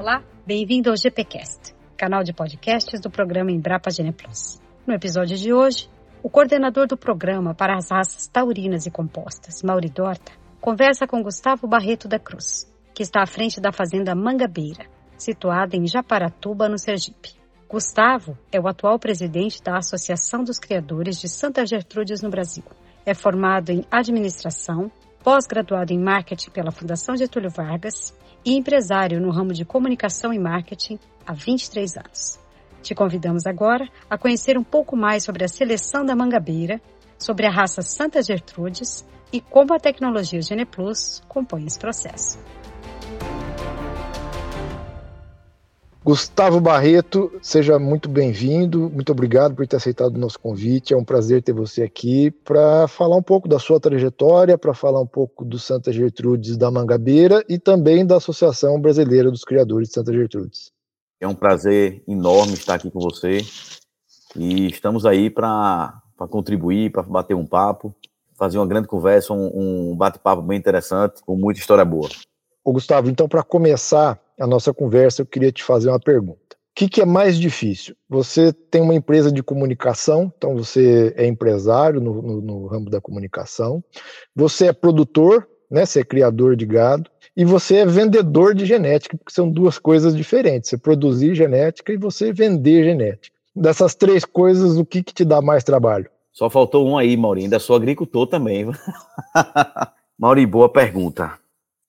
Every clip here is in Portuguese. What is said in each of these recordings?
Olá, bem-vindo ao GPcast, canal de podcasts do programa Embrapa Gene Plus. No episódio de hoje, o coordenador do programa para as raças taurinas e compostas, Mauri Dorta, conversa com Gustavo Barreto da Cruz, que está à frente da fazenda Mangabeira, situada em Japaratuba, no Sergipe. Gustavo é o atual presidente da Associação dos Criadores de Santa Gertrudes no Brasil. É formado em administração, pós-graduado em marketing pela Fundação Getúlio Vargas e empresário no ramo de comunicação e marketing há 23 anos. Te convidamos agora a conhecer um pouco mais sobre a seleção da mangabeira, sobre a raça Santa Gertrudes e como a tecnologia GenePlus compõe esse processo. Gustavo Barreto, seja muito bem-vindo, muito obrigado por ter aceitado o nosso convite. É um prazer ter você aqui para falar um pouco da sua trajetória, para falar um pouco do Santa Gertrudes da Mangabeira e também da Associação Brasileira dos Criadores de Santa Gertrudes. É um prazer enorme estar aqui com você e estamos aí para contribuir, para bater um papo, fazer uma grande conversa, um, um bate-papo bem interessante, com muita história boa. Ô Gustavo, então para começar, a nossa conversa, eu queria te fazer uma pergunta. O que, que, é mais difícil? Você tem uma empresa de comunicação, então você é empresário no, no, no ramo da comunicação, você é produtor, né, você é criador de gado, e você é vendedor de genética, porque são duas coisas diferentes. Você produzir genética e você vender genética. Dessas três coisas, o que, que te dá mais trabalho? Só faltou um aí, Maurinho. Ainda sou agricultor também. Maurinho, boa pergunta.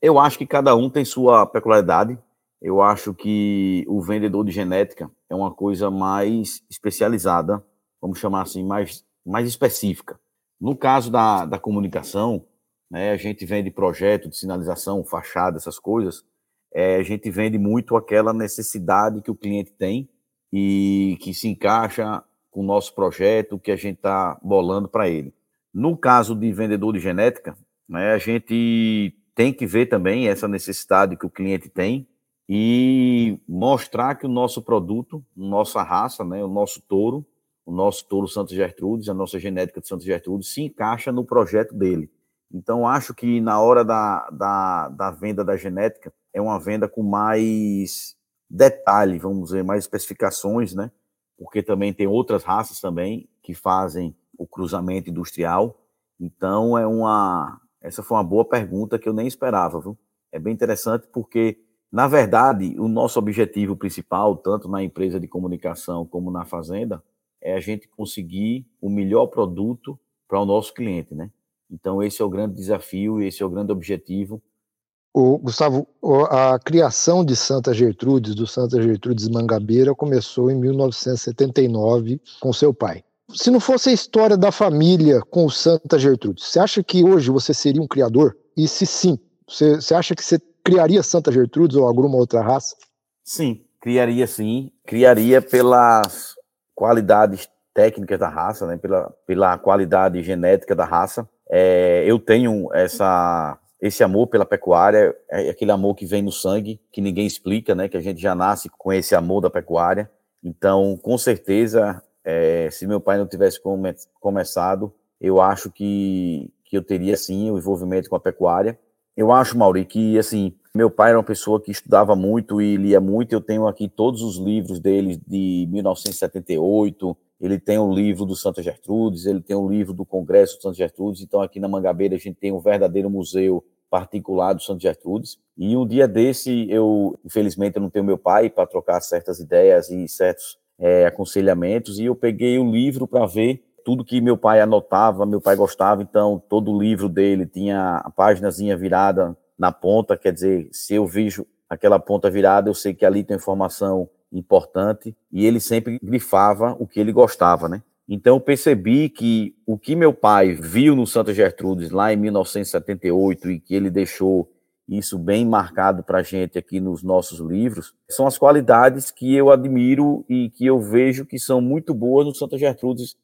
Eu acho que cada um tem sua peculiaridade. Eu acho que o vendedor de genética é uma coisa mais especializada, vamos chamar assim, mais, mais específica. No caso da, da comunicação, né, a gente vende projeto de sinalização, fachada, essas coisas, é, a gente vende muito aquela necessidade que o cliente tem e que se encaixa com o nosso projeto, que a gente está bolando para ele. No caso de vendedor de genética, né, a gente tem que ver também essa necessidade que o cliente tem e mostrar que o nosso produto, nossa raça, né, o nosso touro, o nosso touro Santos Gertrudes, a nossa genética de Santos Gertrudes, se encaixa no projeto dele. Então, acho que na hora da, da, da venda da genética, é uma venda com mais detalhe, vamos dizer, mais especificações, né? Porque também tem outras raças também que fazem o cruzamento industrial. Então, é uma. Essa foi uma boa pergunta que eu nem esperava, viu? É bem interessante porque na verdade, o nosso objetivo principal, tanto na empresa de comunicação como na fazenda, é a gente conseguir o melhor produto para o nosso cliente, né? Então, esse é o grande desafio, esse é o grande objetivo. O Gustavo, a criação de Santa Gertrudes, do Santa Gertrudes Mangabeira, começou em 1979 com seu pai. Se não fosse a história da família com o Santa Gertrudes, você acha que hoje você seria um criador? E se sim, você, você acha que você criaria Santa Gertrudes ou alguma outra raça? Sim, criaria sim. Criaria pelas qualidades técnicas da raça, né? pela, pela qualidade genética da raça. É, eu tenho essa, esse amor pela pecuária, é aquele amor que vem no sangue, que ninguém explica, né? que a gente já nasce com esse amor da pecuária. Então, com certeza, é, se meu pai não tivesse come, começado, eu acho que, que eu teria sim o envolvimento com a pecuária. Eu acho, Mauri, que assim, meu pai era uma pessoa que estudava muito e lia muito. Eu tenho aqui todos os livros dele de 1978. Ele tem o um livro do Santa Gertrudes, ele tem o um livro do Congresso do Santa Gertrudes. Então, aqui na Mangabeira, a gente tem um verdadeiro museu particular do Santa Gertrudes. E um dia desse, eu, infelizmente, eu não tenho meu pai para trocar certas ideias e certos é, aconselhamentos. E eu peguei o livro para ver tudo que meu pai anotava, meu pai gostava, então todo o livro dele tinha a páginazinha virada na ponta, quer dizer, se eu vejo aquela ponta virada, eu sei que ali tem informação importante, e ele sempre grifava o que ele gostava, né? Então eu percebi que o que meu pai viu no Santa Gertrudes lá em 1978 e que ele deixou isso bem marcado para a gente aqui nos nossos livros, são as qualidades que eu admiro e que eu vejo que são muito boas no Santa Gertrudes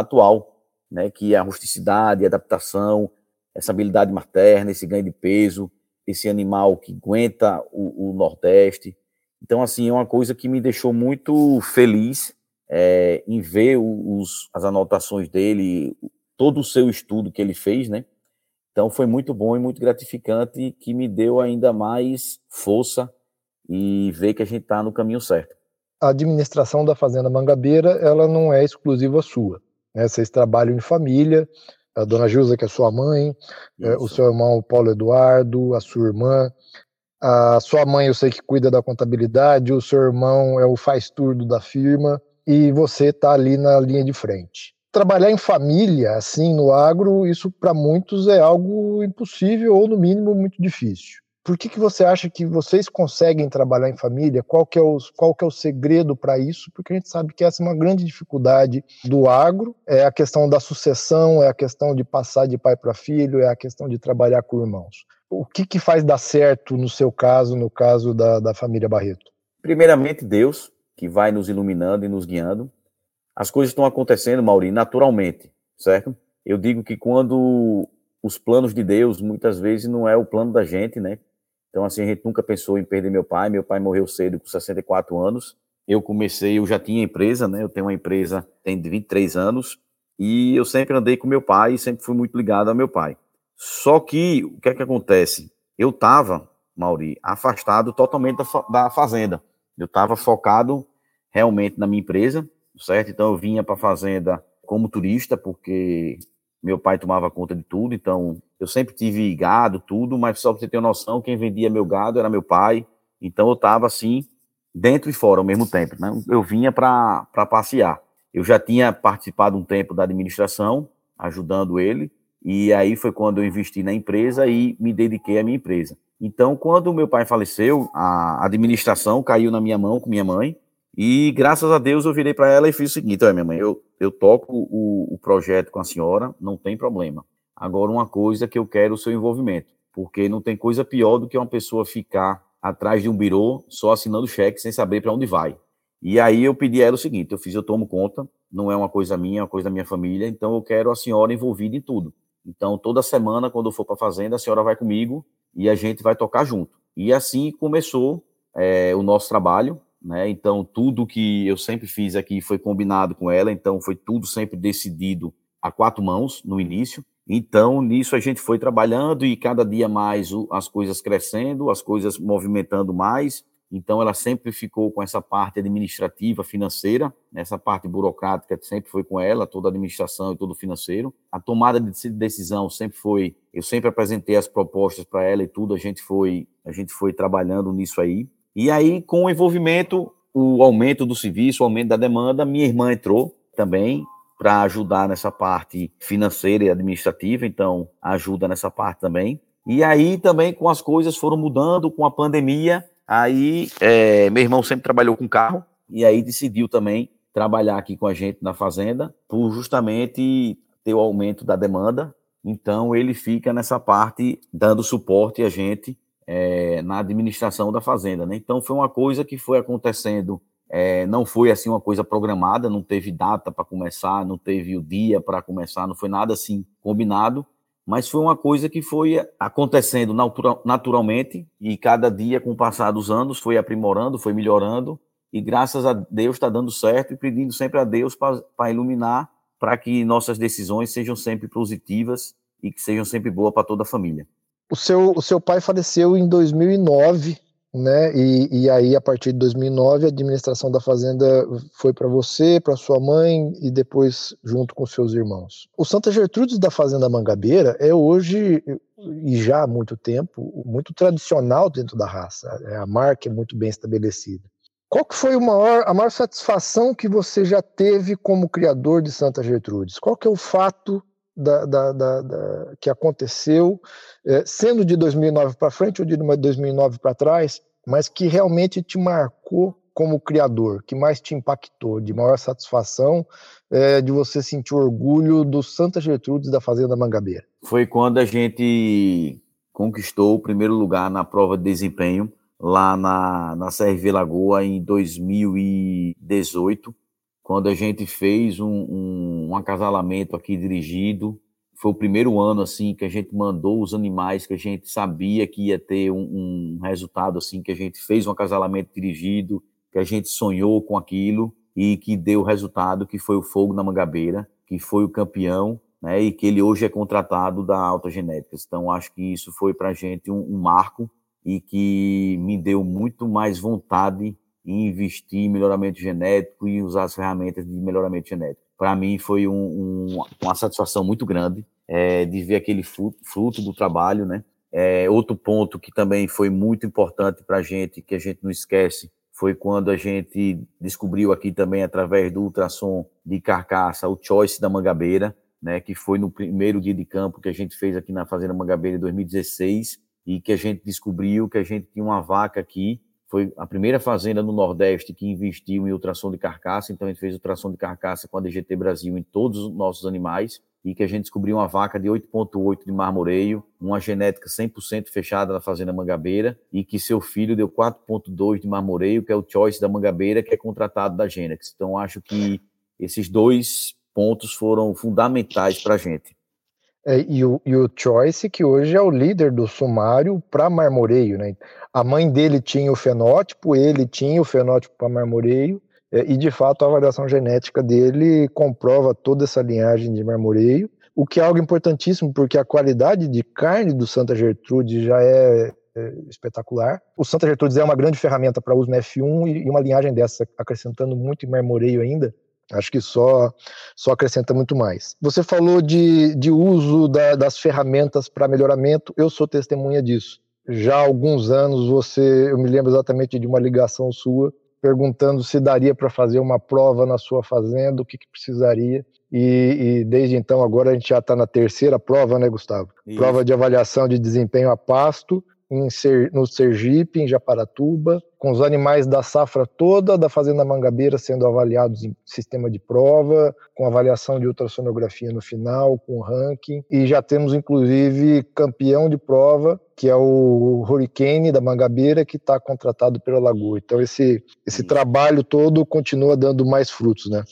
atual, né, que é a rusticidade, a adaptação, essa habilidade materna, esse ganho de peso, esse animal que aguenta o, o Nordeste. Então, assim, é uma coisa que me deixou muito feliz é, em ver os, as anotações dele, todo o seu estudo que ele fez, né? Então, foi muito bom e muito gratificante, que me deu ainda mais força e ver que a gente está no caminho certo. A administração da Fazenda Mangabeira, ela não é exclusiva sua. Né? Vocês trabalham em família, a dona Gilza, que é sua mãe, é, o seu irmão Paulo Eduardo, a sua irmã, a sua mãe eu sei que cuida da contabilidade, o seu irmão é o faz tudo da firma e você está ali na linha de frente. Trabalhar em família, assim, no agro, isso para muitos é algo impossível ou, no mínimo, muito difícil. Por que, que você acha que vocês conseguem trabalhar em família? Qual que é o, qual que é o segredo para isso? Porque a gente sabe que essa é uma grande dificuldade do agro, é a questão da sucessão, é a questão de passar de pai para filho, é a questão de trabalhar com irmãos. O que, que faz dar certo no seu caso, no caso da, da família Barreto? Primeiramente, Deus, que vai nos iluminando e nos guiando. As coisas estão acontecendo, Mauri, naturalmente, certo? Eu digo que quando os planos de Deus, muitas vezes, não é o plano da gente, né? Então, assim, a gente nunca pensou em perder meu pai. Meu pai morreu cedo, com 64 anos. Eu comecei, eu já tinha empresa, né? Eu tenho uma empresa, tem 23 anos. E eu sempre andei com meu pai e sempre fui muito ligado ao meu pai. Só que, o que é que acontece? Eu estava, Mauri, afastado totalmente da, da fazenda. Eu estava focado realmente na minha empresa, certo? Então, eu vinha para a fazenda como turista, porque meu pai tomava conta de tudo, então eu sempre tive gado, tudo, mas só para você ter uma noção, quem vendia meu gado era meu pai, então eu estava assim, dentro e fora ao mesmo tempo, né? Eu vinha para passear. Eu já tinha participado um tempo da administração, ajudando ele, e aí foi quando eu investi na empresa e me dediquei à minha empresa. Então, quando meu pai faleceu, a administração caiu na minha mão com minha mãe, e graças a Deus eu virei para ela e fiz o seguinte: olha, minha mãe, eu, eu toco o, o projeto com a senhora, não tem problema. Agora, uma coisa que eu quero o seu envolvimento, porque não tem coisa pior do que uma pessoa ficar atrás de um birô só assinando cheque sem saber para onde vai. E aí eu pedi a ela o seguinte: eu fiz, eu tomo conta, não é uma coisa minha, é uma coisa da minha família, então eu quero a senhora envolvida em tudo. Então, toda semana, quando eu for para a fazenda, a senhora vai comigo e a gente vai tocar junto. E assim começou é, o nosso trabalho né? Então, tudo que eu sempre fiz aqui foi combinado com ela, então foi tudo sempre decidido a quatro mãos no início. Então, nisso a gente foi trabalhando e cada dia mais as coisas crescendo, as coisas movimentando mais. Então, ela sempre ficou com essa parte administrativa, financeira, essa parte burocrática sempre foi com ela, toda a administração e todo o financeiro. A tomada de decisão sempre foi, eu sempre apresentei as propostas para ela e tudo, a gente foi, a gente foi trabalhando nisso aí. E aí, com o envolvimento, o aumento do serviço, o aumento da demanda, minha irmã entrou também para ajudar nessa parte financeira e administrativa, então ajuda nessa parte também. E aí também com as coisas foram mudando com a pandemia, aí é, meu irmão sempre trabalhou com carro e aí decidiu também trabalhar aqui com a gente na fazenda, por justamente ter o aumento da demanda. Então ele fica nessa parte dando suporte a gente é, na administração da fazenda. Né? Então, foi uma coisa que foi acontecendo, é, não foi assim uma coisa programada, não teve data para começar, não teve o dia para começar, não foi nada assim combinado, mas foi uma coisa que foi acontecendo naturalmente e cada dia, com o passar dos anos, foi aprimorando, foi melhorando e graças a Deus está dando certo e pedindo sempre a Deus para iluminar, para que nossas decisões sejam sempre positivas e que sejam sempre boas para toda a família o seu, o seu pai faleceu em 2009, né? E, e aí, a partir de 2009, a administração da fazenda foi para você, para sua mãe e depois junto com seus irmãos. O Santa Gertrudes da Fazenda Mangabeira é hoje, e já há muito tempo, muito tradicional dentro da raça. É, a marca é muito bem estabelecida. Qual que foi maior, a maior satisfação que você já teve como criador de Santa Gertrudes? Qual que é o fato da, da, da, que aconteceu, é, sendo de 2009 para frente ou de 2009 para trás, mas que realmente te marcou como criador, que mais te impactou, de maior satisfação, é, de você sentir orgulho do Santa Gertrudes da Fazenda Mangabeira? Foi quando a gente conquistou o primeiro lugar na prova de desempenho lá na, na CRV Lagoa em 2018 quando a gente fez um, um, um, acasalamento aqui dirigido. Foi o primeiro ano assim que a gente mandou os animais que a gente sabia que ia ter um, um resultado assim, que a gente fez um acasalamento dirigido, que a gente sonhou com aquilo e que deu o resultado, que foi o Fogo na Mangabeira, que foi o campeão, né, e que ele hoje é contratado da Alta Genéticas. Então, acho que isso foi para a gente um, um marco e que me deu muito mais vontade investir em melhoramento genético e usar as ferramentas de melhoramento genético. Para mim foi um, um, uma satisfação muito grande é, de ver aquele fruto, fruto do trabalho, né? É, outro ponto que também foi muito importante para a gente, que a gente não esquece, foi quando a gente descobriu aqui também, através do ultrassom de carcaça, o choice da mangabeira, né, que foi no primeiro dia de campo que a gente fez aqui na Fazenda Mangabeira em 2016, e que a gente descobriu que a gente tinha uma vaca aqui, foi a primeira fazenda no Nordeste que investiu em ultrassom de carcaça, então a gente fez ultrassom de carcaça com a DGT Brasil em todos os nossos animais, e que a gente descobriu uma vaca de 8.8 de marmoreio, uma genética 100% fechada na fazenda Mangabeira, e que seu filho deu 4.2 de marmoreio, que é o choice da Mangabeira, que é contratado da Genex. Então acho que esses dois pontos foram fundamentais para a gente. É, e, o, e o Choice, que hoje é o líder do sumário para marmoreio, né? A mãe dele tinha o fenótipo, ele tinha o fenótipo para marmoreio, é, e de fato a avaliação genética dele comprova toda essa linhagem de marmoreio, o que é algo importantíssimo, porque a qualidade de carne do Santa Gertrude já é, é espetacular. O Santa Gertrudes é uma grande ferramenta para uso no F1 e, e uma linhagem dessa, acrescentando muito em marmoreio ainda, Acho que só, só acrescenta muito mais. Você falou de, de uso da, das ferramentas para melhoramento, eu sou testemunha disso. Já há alguns anos, você, eu me lembro exatamente de uma ligação sua perguntando se daria para fazer uma prova na sua fazenda, o que, que precisaria. E, e, desde então, agora a gente já está na terceira prova, né, Gustavo? Isso. Prova de avaliação de desempenho a pasto em Ser, no Sergipe, em Japaratuba, com os animais da safra toda da Fazenda Mangabeira sendo avaliados em sistema de prova, com avaliação de ultrassonografia no final, com ranking, e já temos inclusive campeão de prova, que é o Hurricane da Mangabeira, que está contratado pela Lagoa. Então esse, esse trabalho todo continua dando mais frutos, né?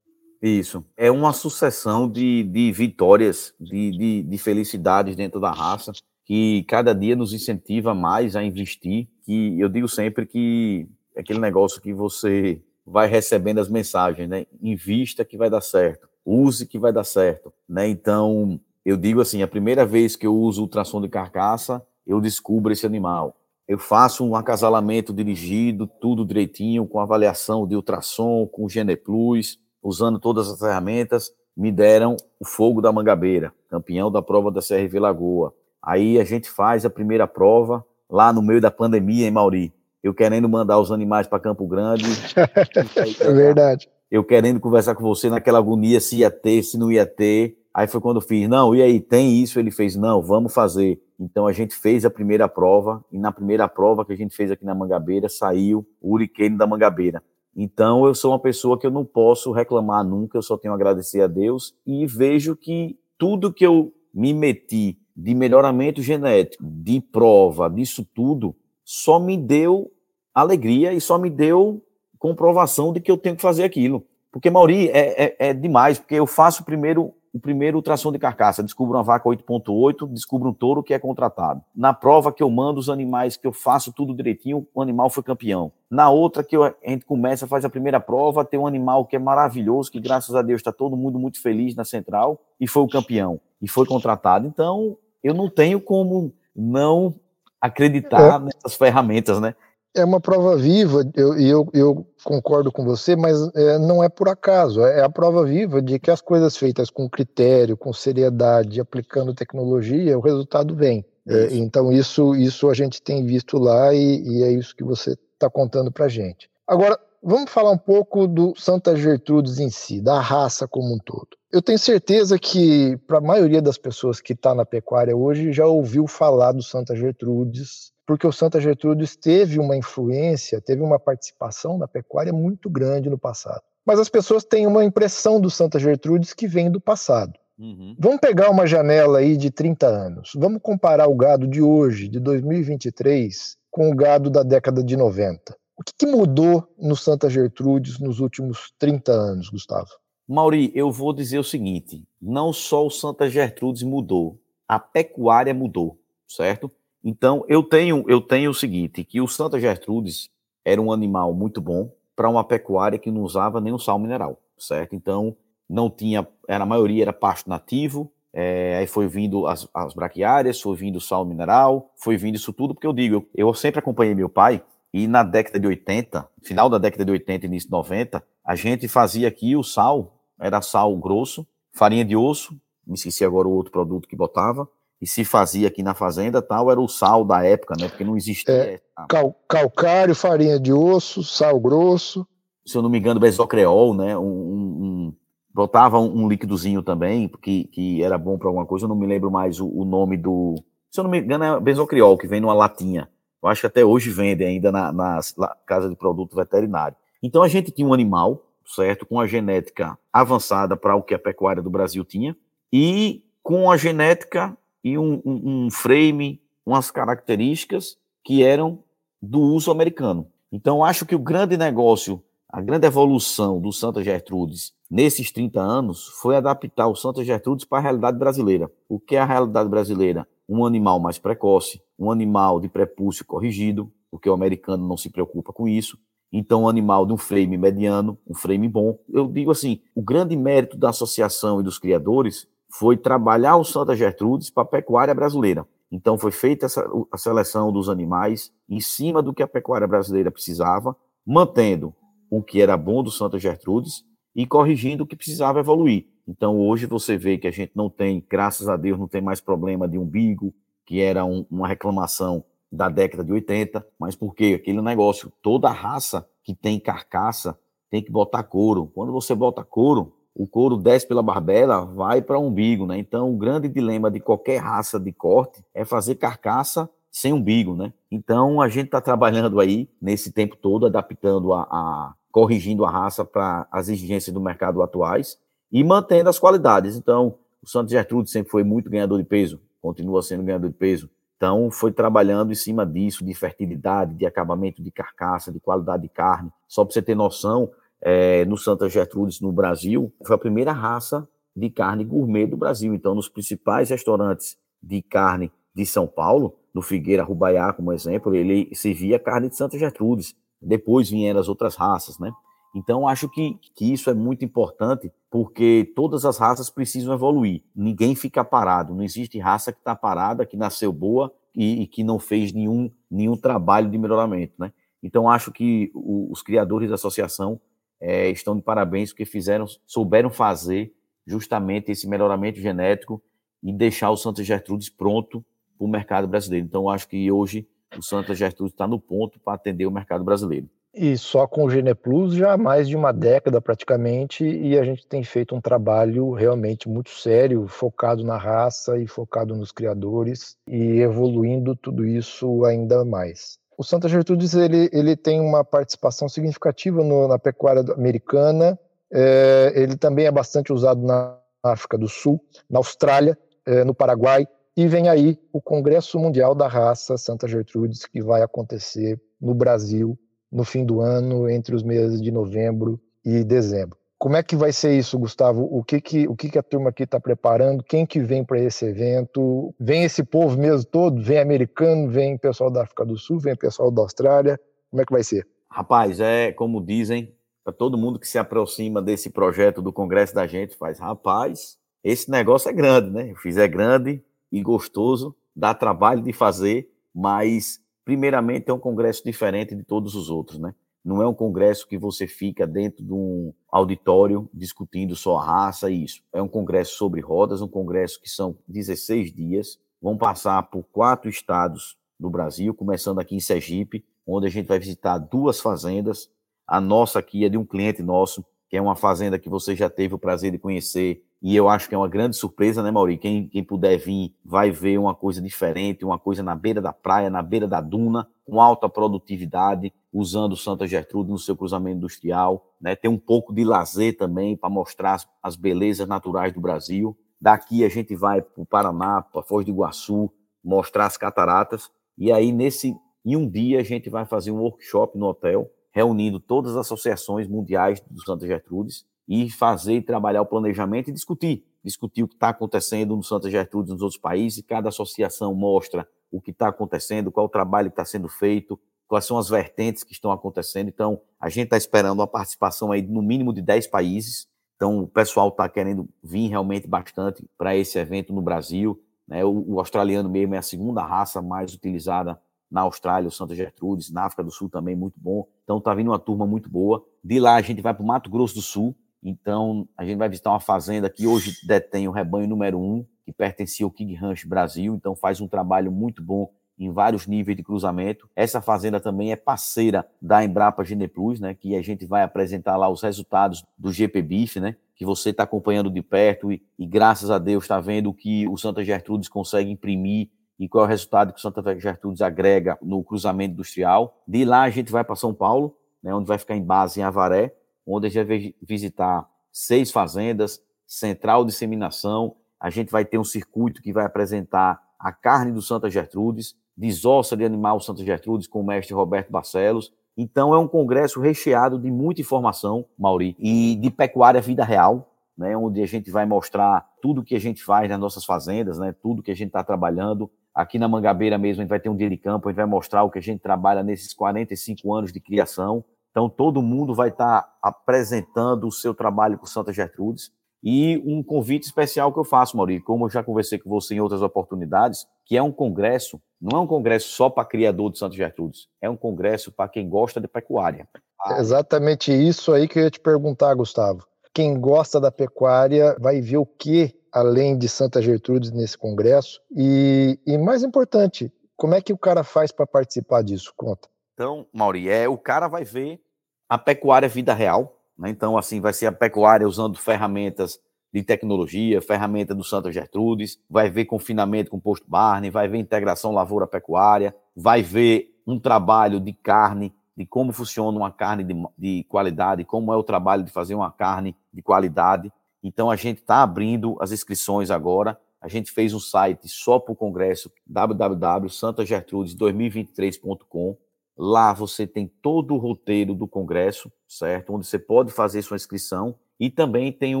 Isso. É uma sucessão de, de vitórias, de, de, de felicidades dentro da raça que cada dia nos incentiva mais a investir, que eu digo sempre que é aquele negócio que você vai recebendo as mensagens, né? Invista que vai dar certo, use que vai dar certo, né? Então, eu digo assim, a primeira vez que eu uso ultrassom de carcaça, eu descubro esse animal. Eu faço um acasalamento dirigido, tudo direitinho, com avaliação de ultrassom, com Geneplus, usando todas as ferramentas, me deram o fogo da Mangabeira, campeão da prova da CRV Lagoa, Aí a gente faz a primeira prova lá no meio da pandemia, em Mauri. Eu querendo mandar os animais para Campo Grande. é verdade. Eu querendo conversar com você naquela agonia se ia ter, se não ia ter. Aí foi quando eu fiz, não, e aí, tem isso? Ele fez, não, vamos fazer. Então a gente fez a primeira prova, e na primeira prova que a gente fez aqui na Mangabeira, saiu o Hurricane da Mangabeira. Então eu sou uma pessoa que eu não posso reclamar nunca, eu só tenho a agradecer a Deus, e vejo que tudo que eu me meti de melhoramento genético, de prova, disso tudo, só me deu alegria e só me deu comprovação de que eu tenho que fazer aquilo. Porque, Mauri, é, é, é demais, porque eu faço primeiro o primeiro ultrassom de carcaça, descubro uma vaca 8.8, descubro um touro que é contratado. Na prova que eu mando os animais, que eu faço tudo direitinho, o animal foi campeão. Na outra que eu, a gente começa, faz a primeira prova, tem um animal que é maravilhoso, que graças a Deus está todo mundo muito feliz na central, e foi o campeão, e foi contratado. Então, eu não tenho como não acreditar é. nessas ferramentas, né? É uma prova viva, e eu, eu, eu, concordo com você, mas é, não é por acaso, é a prova viva de que as coisas feitas com critério, com seriedade, aplicando tecnologia, o resultado vem. É, então, isso, isso a gente tem visto lá e, e é isso que você está contando para gente. Agora, vamos falar um pouco do Santa Gertrudes em si, da raça como um todo. Eu tenho certeza que, para a maioria das pessoas que está na pecuária hoje, já ouviu falar do Santa Gertrudes, porque o Santa Gertrudes teve uma influência, teve uma participação na pecuária muito grande no passado. Mas as pessoas têm uma impressão do Santa Gertrudes que vem do passado. Uhum. Vamos pegar uma janela aí de 30 anos. Vamos comparar o gado de hoje, de 2023, com o gado da década de 90. O que, que mudou no Santa Gertrudes nos últimos 30 anos, Gustavo? Mauri, eu vou dizer o seguinte: não só o Santa Gertrudes mudou, a pecuária mudou, certo? Então, eu tenho, eu tenho o seguinte, que o Santa Gertrudes era um animal muito bom para uma pecuária que não usava nenhum sal mineral, certo? Então, não tinha, era a maioria era pasto nativo, é, aí foi vindo as, as braquiárias, foi vindo o sal mineral, foi vindo isso tudo, porque eu digo, eu, eu sempre acompanhei meu pai, e na década de 80, final da década de 80 início de 90, a gente fazia aqui o sal, era sal grosso, farinha de osso, me esqueci agora o outro produto que botava, e se fazia aqui na fazenda tal, era o sal da época, né? Porque não existia. É, cal, calcário, farinha de osso, sal grosso. Se eu não me engano, besocreol, né? Um, um, botava um, um líquidozinho também, que, que era bom para alguma coisa, eu não me lembro mais o, o, nome do. Se eu não me engano, é benzocriol, que vem numa latinha. Eu acho que até hoje vende ainda na, nas casas de produto veterinário. Então a gente tinha um animal, certo, com a genética avançada para o que a pecuária do Brasil tinha, e com a genética e um, um, um frame, umas características que eram do uso americano. Então, acho que o grande negócio, a grande evolução do Santa Gertrudes nesses 30 anos foi adaptar o Santa Gertrudes para a realidade brasileira. O que é a realidade brasileira? Um animal mais precoce, um animal de prepúcio corrigido, porque o americano não se preocupa com isso. Então, um animal de um frame mediano, um frame bom. Eu digo assim, o grande mérito da associação e dos criadores foi trabalhar o Santa Gertrudes para a pecuária brasileira. Então foi feita essa, a seleção dos animais em cima do que a pecuária brasileira precisava, mantendo o que era bom do Santa Gertrudes e corrigindo o que precisava evoluir. Então hoje você vê que a gente não tem, graças a Deus, não tem mais problema de umbigo, que era um, uma reclamação da década de 80, mas porque aquele negócio, toda raça que tem carcaça tem que botar couro. Quando você bota couro, o couro desce pela barbela, vai para o umbigo, né? Então, o grande dilema de qualquer raça de corte é fazer carcaça sem umbigo, né? Então, a gente está trabalhando aí nesse tempo todo, adaptando a, a corrigindo a raça para as exigências do mercado atuais e mantendo as qualidades. Então, o Santos Gertrude sempre foi muito ganhador de peso, continua sendo ganhador de peso. Então, foi trabalhando em cima disso, de fertilidade, de acabamento de carcaça, de qualidade de carne. Só para você ter noção, é, no Santa Gertrudes, no Brasil, foi a primeira raça de carne gourmet do Brasil. Então, nos principais restaurantes de carne de São Paulo, no Figueira Rubaiá, como exemplo, ele servia carne de Santa Gertrudes. Depois vieram as outras raças, né? Então, acho que, que isso é muito importante, porque todas as raças precisam evoluir. Ninguém fica parado. Não existe raça que está parada, que nasceu boa e, e, que não fez nenhum, nenhum trabalho de melhoramento, né? Então, acho que os criadores da associação é, estão de parabéns porque fizeram, souberam fazer justamente esse melhoramento genético e deixar o Santa Gertrudes pronto para o mercado brasileiro. Então, acho que hoje o Santa Gertrudes está no ponto para atender o mercado brasileiro. E só com o Geneplus já há mais de uma década praticamente, e a gente tem feito um trabalho realmente muito sério, focado na raça e focado nos criadores, e evoluindo tudo isso ainda mais o Santa Gertrudes ele, ele tem uma participação significativa no, na pecuária americana. É, ele também é bastante usado na África do Sul, na Austrália, é, no Paraguai. E vem aí o Congresso Mundial da Raça Santa Gertrudes, que vai acontecer no Brasil no fim do ano, entre os meses de novembro e dezembro. Como é que vai ser isso, Gustavo? O que que, o que, que a turma aqui está preparando? Quem que vem para esse evento? Vem esse povo mesmo todo? Vem americano? Vem pessoal da África do Sul? Vem pessoal da Austrália? Como é que vai ser? Rapaz, é como dizem, para todo mundo que se aproxima desse projeto do Congresso da gente, faz, rapaz, esse negócio é grande, né? Eu fiz é grande e gostoso, dá trabalho de fazer, mas primeiramente é um congresso diferente de todos os outros, né? Não é um congresso que você fica dentro de um auditório discutindo só a raça e isso. É um congresso sobre rodas, um congresso que são 16 dias. Vão passar por quatro estados do Brasil, começando aqui em Sergipe, onde a gente vai visitar duas fazendas. A nossa aqui é de um cliente nosso, que é uma fazenda que você já teve o prazer de conhecer, e eu acho que é uma grande surpresa, né, Mauri? Quem, quem puder vir vai ver uma coisa diferente, uma coisa na beira da praia, na beira da duna, com alta produtividade, usando Santa Gertrude no seu cruzamento industrial, né? Tem um pouco de lazer também para mostrar as belezas naturais do Brasil. Daqui a gente vai para o Paraná, para Foz do Iguaçu, mostrar as cataratas. E aí, nesse, em um dia, a gente vai fazer um workshop no hotel, reunindo todas as associações mundiais do Santa Gertrudes e fazer e trabalhar o planejamento e discutir. Discutir o que está acontecendo no Santa Gertrudes nos outros países. Cada associação mostra o que está acontecendo, qual o trabalho que está sendo feito, quais são as vertentes que estão acontecendo. Então, a gente está esperando uma participação aí no mínimo de 10 países. Então, o pessoal está querendo vir realmente bastante para esse evento no Brasil. Né? O, o, australiano mesmo é a segunda raça mais utilizada na Austrália, o Santa Gertrudes, na África do Sul também muito bom. Então, está vindo uma turma muito boa. De lá, a gente vai para o Mato Grosso do Sul. Então, a gente vai visitar uma fazenda que hoje detém o rebanho número um, que pertencia ao King Ranch Brasil. Então, faz um trabalho muito bom em vários níveis de cruzamento. Essa fazenda também é parceira da Embrapa Geneplus, né, que a gente vai apresentar lá os resultados do GP Beef, né, que você está acompanhando de perto e, e graças a Deus está vendo o que o Santa Gertrudes consegue imprimir e qual é o resultado que o Santa Gertrudes agrega no cruzamento industrial. De lá a gente vai para São Paulo, né, onde vai ficar em base em Avaré, onde a gente vai visitar seis fazendas, central de disseminação. A gente vai ter um circuito que vai apresentar a carne do Santa Gertrudes, desossa de animal Santa Gertrudes com o mestre Roberto Barcelos. Então é um congresso recheado de muita informação, Mauri, e de pecuária vida real, né, onde a gente vai mostrar tudo que a gente faz nas nossas fazendas, né, tudo que a gente está trabalhando. Aqui na Mangabeira mesmo, a gente vai ter um dia de campo, a gente vai mostrar o que a gente trabalha nesses 45 anos de criação. Então, todo mundo vai estar apresentando o seu trabalho com Santa Gertrudes. E um convite especial que eu faço, Maurício, como eu já conversei com você em outras oportunidades, que é um congresso, não é um congresso só para criador de Santo Gertrudes, é um congresso para quem gosta de pecuária. É exatamente isso aí que eu ia te perguntar, Gustavo. Quem gosta da pecuária vai ver o que além de Santa Gertrudes nesse congresso e, e mais importante, como é que o cara faz para participar disso? Conta. Então, Mauri, é, o cara vai ver a pecuária vida real, né? Então, assim, vai ser a pecuária usando ferramentas de tecnologia, ferramenta do Santa Gertrudes, vai ver confinamento com posto Barney, vai ver integração lavoura-pecuária, vai ver um trabalho de carne, de como funciona uma carne de, de qualidade, como é o trabalho de fazer uma carne de qualidade. Então, a gente está abrindo as inscrições agora. A gente fez um site só para o congresso, www.santagertrudes2023.com. Lá você tem todo o roteiro do Congresso, certo? Onde você pode fazer sua inscrição. E também tem o,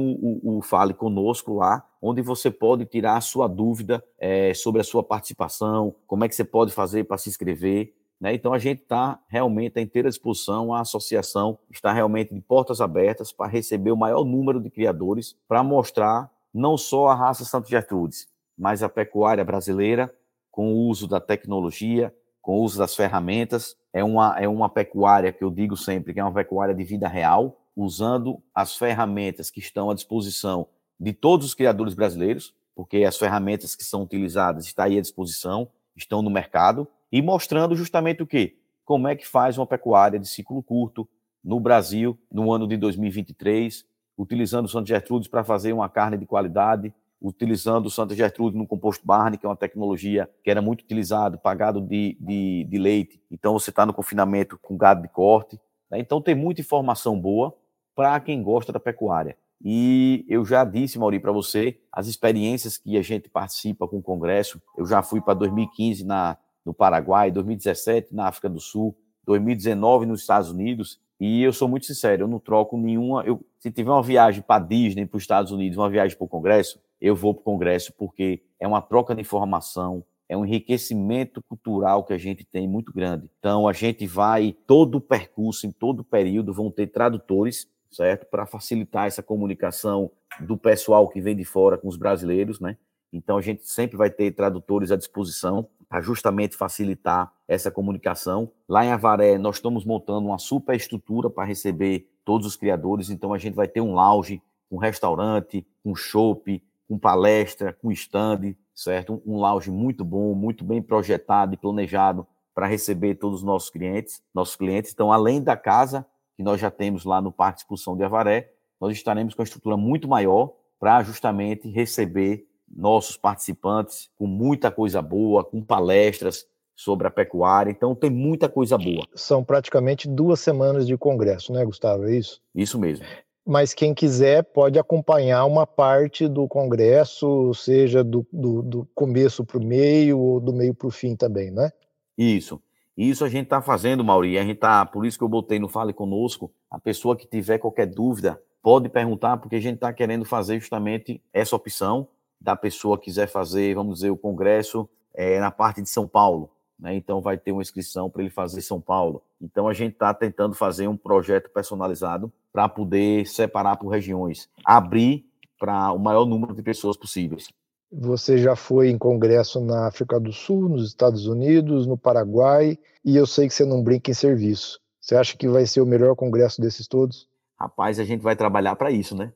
o, o Fale Conosco lá, onde você pode tirar a sua dúvida é, sobre a sua participação, como é que você pode fazer para se inscrever. Né? Então, a gente está realmente à inteira disposição, a associação está realmente de portas abertas para receber o maior número de criadores, para mostrar não só a raça Santo Gertrudes, mas a pecuária brasileira, com o uso da tecnologia, com o uso das ferramentas. É uma, é uma pecuária que eu digo sempre que é uma pecuária de vida real, usando as ferramentas que estão à disposição de todos os criadores brasileiros, porque as ferramentas que são utilizadas estão aí à disposição, estão no mercado, e mostrando justamente o quê? Como é que faz uma pecuária de ciclo curto no Brasil no ano de 2023, utilizando o Santo Gertrudes para fazer uma carne de qualidade, utilizando o Santa Gertrude no composto Barney, que é uma tecnologia que era muito utilizado, pagado de, de, de leite. Então você está no confinamento com gado de corte. Né? Então tem muita informação boa para quem gosta da pecuária. E eu já disse, Mauri, para você, as experiências que a gente participa com o Congresso. Eu já fui para 2015 na, no Paraguai, 2017 na África do Sul, 2019 nos Estados Unidos. E eu sou muito sincero, eu não troco nenhuma. Eu, se tiver uma viagem para Disney, para os Estados Unidos, uma viagem para o Congresso, eu vou para o Congresso porque é uma troca de informação, é um enriquecimento cultural que a gente tem muito grande. Então, a gente vai, todo o percurso, em todo o período, vão ter tradutores, certo? Para facilitar essa comunicação do pessoal que vem de fora com os brasileiros, né? Então, a gente sempre vai ter tradutores à disposição para justamente facilitar essa comunicação. Lá em Avaré, nós estamos montando uma super estrutura para receber todos os criadores, então a gente vai ter um lounge, um restaurante, um shopping, com palestra, com stand, certo? Um, lounge muito bom, muito bem projetado e planejado para receber todos os nossos clientes, nossos clientes. Então, além da casa que nós já temos lá no Parque de Expulsão de Avaré, nós estaremos com uma estrutura muito maior para justamente receber nossos participantes com muita coisa boa, com palestras sobre a pecuária. Então, tem muita coisa boa. São praticamente duas semanas de congresso, né, Gustavo? É isso? Isso mesmo mas quem quiser pode acompanhar uma parte do congresso, seja do, do, do começo para o meio ou do meio para o fim também, né? Isso. Isso a gente está fazendo, Mauri. A gente tá, por isso que eu botei no Fale Conosco. A pessoa que tiver qualquer dúvida pode perguntar, porque a gente está querendo fazer justamente essa opção da pessoa quiser fazer, vamos dizer, o congresso é, na parte de São Paulo. Né? então vai ter uma inscrição para ele fazer São Paulo. Então a gente está tentando fazer um projeto personalizado para poder separar por regiões, abrir para o maior número de pessoas possíveis. Você já foi em congresso na África do Sul, nos Estados Unidos, no Paraguai, e eu sei que você não brinca em serviço. Você acha que vai ser o melhor congresso desses todos? Rapaz, a gente vai trabalhar para isso, né?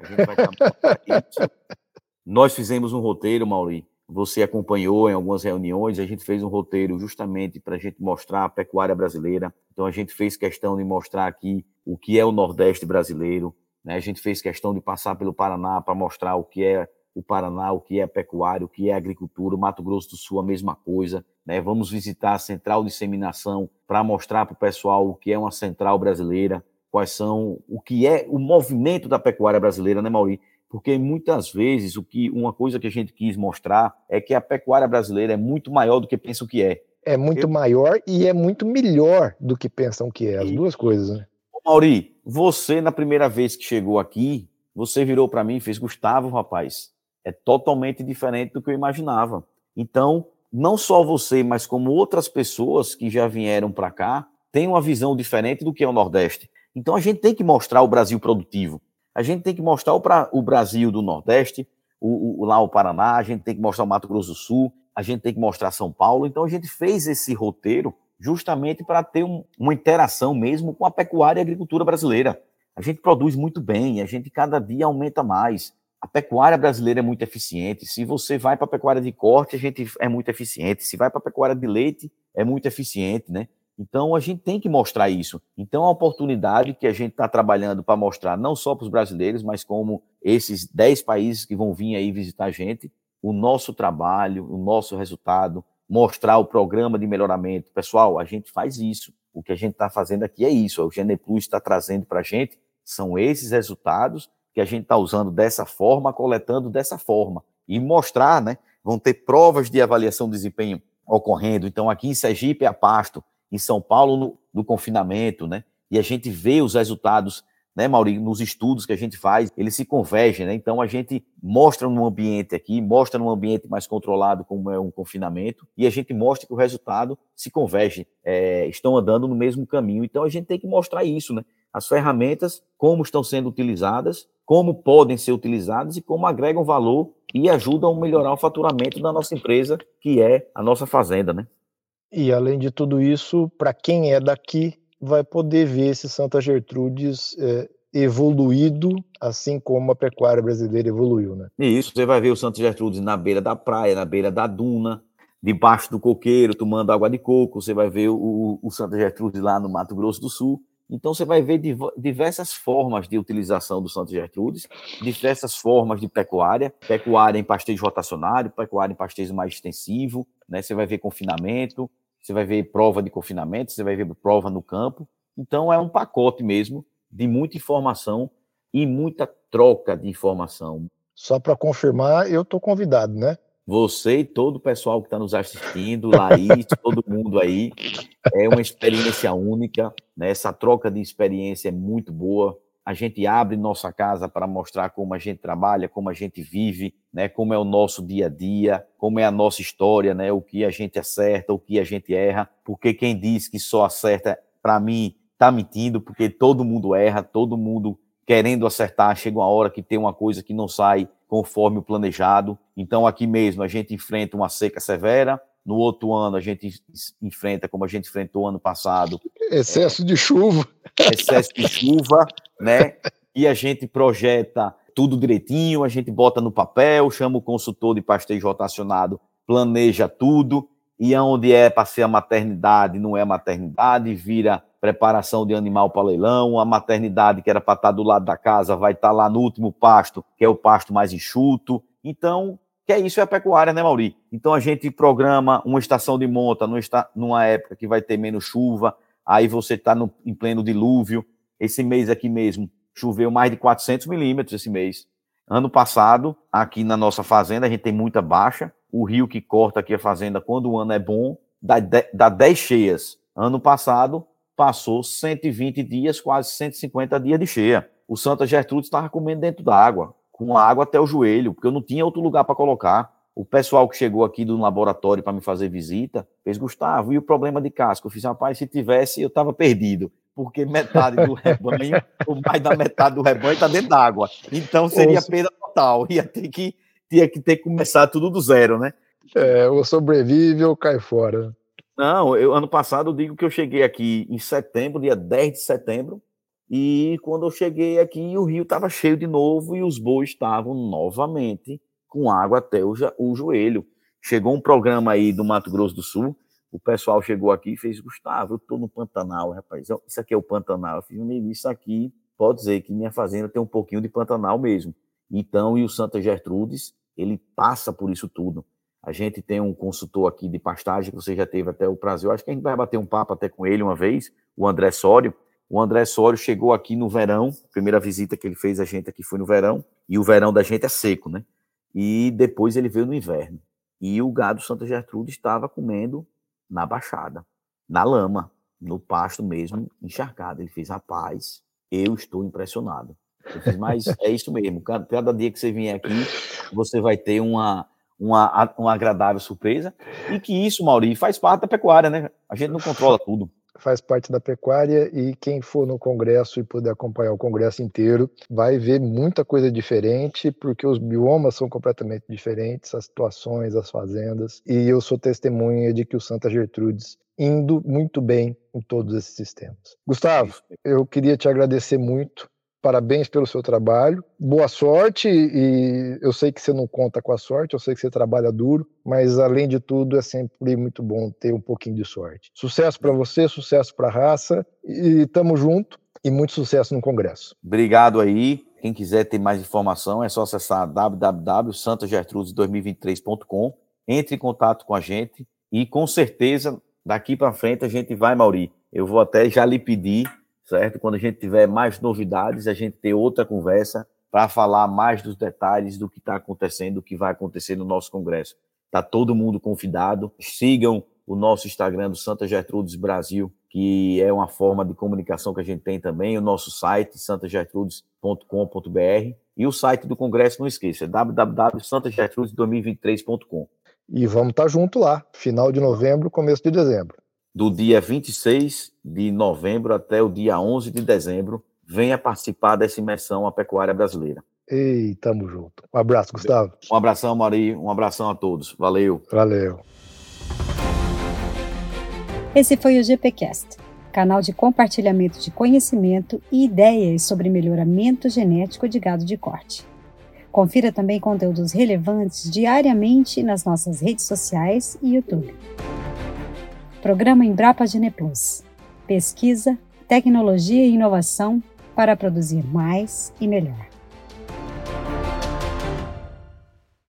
A gente vai trabalhar para isso. Nós fizemos um roteiro, Mauri. Você acompanhou em algumas reuniões. A gente fez um roteiro justamente para a gente mostrar a pecuária brasileira. Então, a gente fez questão de mostrar aqui o que é o Nordeste brasileiro. Né? A gente fez questão de passar pelo Paraná para mostrar o que é o Paraná, o que é pecuária, o que é agricultura, o Mato Grosso do Sul, a mesma coisa. Né? Vamos visitar a central de disseminação para mostrar para o pessoal o que é uma central brasileira, quais são, o que é o movimento da pecuária brasileira, né, Mauri? Porque muitas vezes o que uma coisa que a gente quis mostrar é que a pecuária brasileira é muito maior do que pensam que é. É muito Eu... maior e é muito melhor do que pensam que é, as e... duas coisas, né? Mauri, você na primeira vez que chegou aqui, você virou para mim e fez Gustavo, rapaz. É totalmente diferente do que eu imaginava. Então, não só você, mas como outras pessoas que já vieram para cá, têm uma visão diferente do que é o Nordeste. Então a gente tem que mostrar o Brasil produtivo. A gente tem que mostrar o, pra, o Brasil do Nordeste, o, o, lá o Paraná, a gente tem que mostrar o Mato Grosso do Sul, a gente tem que mostrar São Paulo. Então a gente fez esse roteiro justamente para ter um, uma interação mesmo com a pecuária e a agricultura brasileira. A gente produz muito bem, a gente cada dia aumenta mais. A pecuária brasileira é muito eficiente. Se você vai para a pecuária de corte, a gente é muito eficiente. Se vai para a pecuária de leite, é muito eficiente, né? Então a gente tem que mostrar isso. Então a oportunidade que a gente está trabalhando para mostrar não só para os brasileiros, mas como esses 10 países que vão vir aí visitar a gente, o nosso trabalho, o nosso resultado, mostrar o programa de melhoramento. Pessoal, a gente faz isso. O que a gente está fazendo aqui é isso. O Geneplus está trazendo para a gente são esses resultados que a gente está usando dessa forma, coletando dessa forma. E mostrar, né? Vão ter provas de avaliação de desempenho ocorrendo. Então, aqui em Sergipe é a Pasto, em São Paulo no, no confinamento, né? E a gente vê os resultados, né, Maurício, nos estudos que a gente faz, eles se convergem, né? Então a gente mostra num ambiente aqui, mostra num ambiente mais controlado como é um confinamento, e a gente mostra que o resultado se converge, é, estão andando no mesmo caminho. Então a gente tem que mostrar isso, né? As ferramentas, como estão sendo utilizadas, como podem ser utilizadas e como agregam valor e ajudam a melhorar o faturamento da nossa empresa, que é a nossa fazenda, né? E além de tudo isso, para quem é daqui, vai poder ver esse Santa Gertrudes é, evoluído, assim como a pecuária brasileira evoluiu, né? Isso, você vai ver o Santa Gertrudes na beira da praia, na beira da duna, debaixo do coqueiro, tomando água de coco, você vai ver o, o Santa Gertrudes lá no Mato Grosso do Sul. Então você vai ver diversas formas de utilização do Santa Gertrudes, diversas formas de pecuária, pecuária em pastejo rotacionário, pecuária em pastejo mais extensivo, né? Você vai ver confinamento, você vai ver prova de confinamento, você vai ver prova no campo. Então é um pacote mesmo de muita informação e muita troca de informação. Só para confirmar, eu estou convidado, né? Você e todo o pessoal que está nos assistindo, Laís, todo mundo aí. É uma experiência única, né? essa troca de experiência é muito boa. A gente abre nossa casa para mostrar como a gente trabalha, como a gente vive, né? como é o nosso dia a dia, como é a nossa história, né? o que a gente acerta, o que a gente erra. Porque quem diz que só acerta, para mim, está mentindo, porque todo mundo erra, todo mundo querendo acertar, chega uma hora que tem uma coisa que não sai conforme o planejado. Então, aqui mesmo, a gente enfrenta uma seca severa. No outro ano, a gente enfrenta, como a gente enfrentou ano passado, excesso é, de chuva. Excesso de chuva, né? E a gente projeta tudo direitinho, a gente bota no papel, chama o consultor de pastejo rotacionado, planeja tudo, e aonde é para ser a maternidade, não é maternidade, vira preparação de animal para leilão, a maternidade que era para estar tá do lado da casa vai estar tá lá no último pasto, que é o pasto mais enxuto. Então, que é isso é a pecuária, né, Mauri? Então a gente programa uma estação de monta numa época que vai ter menos chuva, aí você está em pleno dilúvio. Esse mês aqui mesmo choveu mais de 400 milímetros esse mês. Ano passado, aqui na nossa fazenda, a gente tem muita baixa. O rio que corta aqui a fazenda, quando o ano é bom, dá, dá 10 cheias. Ano passado, passou 120 dias, quase 150 dias de cheia. O Santa Gertrude estava comendo dentro da água, com água até o joelho, porque eu não tinha outro lugar para colocar. O pessoal que chegou aqui do laboratório para me fazer visita fez, Gustavo, e o problema de casco? Eu fiz, rapaz, se tivesse, eu estava perdido, porque metade do rebanho, ou mais da metade do rebanho está dentro d'água. Então seria perda total, ia ter que, ia que ter que começar tudo do zero, né? É, ou sobrevive ou cai fora. Não, eu, ano passado eu digo que eu cheguei aqui em setembro, dia 10 de setembro, e quando eu cheguei aqui, o rio estava cheio de novo e os bois estavam novamente com água até o, o joelho. Chegou um programa aí do Mato Grosso do Sul, o pessoal chegou aqui e fez, Gustavo, eu estou no Pantanal, rapaz, isso aqui é o Pantanal. Eu fiz, isso aqui pode dizer que minha fazenda tem um pouquinho de Pantanal mesmo. Então, e o Santa Gertrudes, ele passa por isso tudo. A gente tem um consultor aqui de pastagem, que você já teve até o prazer, eu acho que a gente vai bater um papo até com ele uma vez, o André Sório. O André Sório chegou aqui no verão, primeira visita que ele fez a gente aqui foi no verão, e o verão da gente é seco, né? E depois ele veio no inverno. E o gado Santa Gertrude estava comendo na baixada, na lama, no pasto mesmo, encharcado. Ele fez, rapaz, eu estou impressionado. Eu fiz, mas é isso mesmo. Cada, cada dia que você vier aqui, você vai ter uma, uma, uma agradável surpresa. E que isso, Mauri, faz parte da pecuária, né? A gente não controla tudo faz parte da pecuária e quem for no congresso e puder acompanhar o congresso inteiro vai ver muita coisa diferente, porque os biomas são completamente diferentes, as situações, as fazendas, e eu sou testemunha de que o Santa Gertrudes indo muito bem em todos esses sistemas. Gustavo, eu queria te agradecer muito parabéns pelo seu trabalho, boa sorte e eu sei que você não conta com a sorte, eu sei que você trabalha duro, mas além de tudo é sempre muito bom ter um pouquinho de sorte. Sucesso para você, sucesso para a raça e tamo junto e muito sucesso no congresso. Obrigado aí. Quem quiser ter mais informação é só acessar www.santagertrudes2023.com. Entre em contato com a gente e com certeza daqui para frente a gente vai, Mauri. Eu vou até já lhe pedir certo? Quando a gente tiver mais novidades, a gente ter outra conversa para falar mais dos detalhes do que está acontecendo, do que vai acontecer no nosso congresso. Está todo mundo convidado. Sigam o nosso Instagram do Santa Gertrudes Brasil, que é uma forma de comunicação que a gente tem também, o nosso site, santagertrudes.com.br, e o site do Congresso, não esqueça, é www.santagertrudes2023.com. E vamos estar tá junto lá, final de novembro, começo de dezembro do dia 26 de novembro até o dia 11 de dezembro, venha participar dessa imersão à pecuária brasileira. Ei, tamo junto. Um abraço, Gustavo. Um abração, Mari. Um abração a todos. Valeu. Valeu. Esse foi o GPcast, canal de compartilhamento de conhecimento e ideias sobre melhoramento genético de gado de corte. Confira também conteúdos relevantes diariamente nas nossas redes sociais e YouTube. Programa Embrapa Geneplus. Pesquisa, tecnologia e inovação para produzir mais e melhor.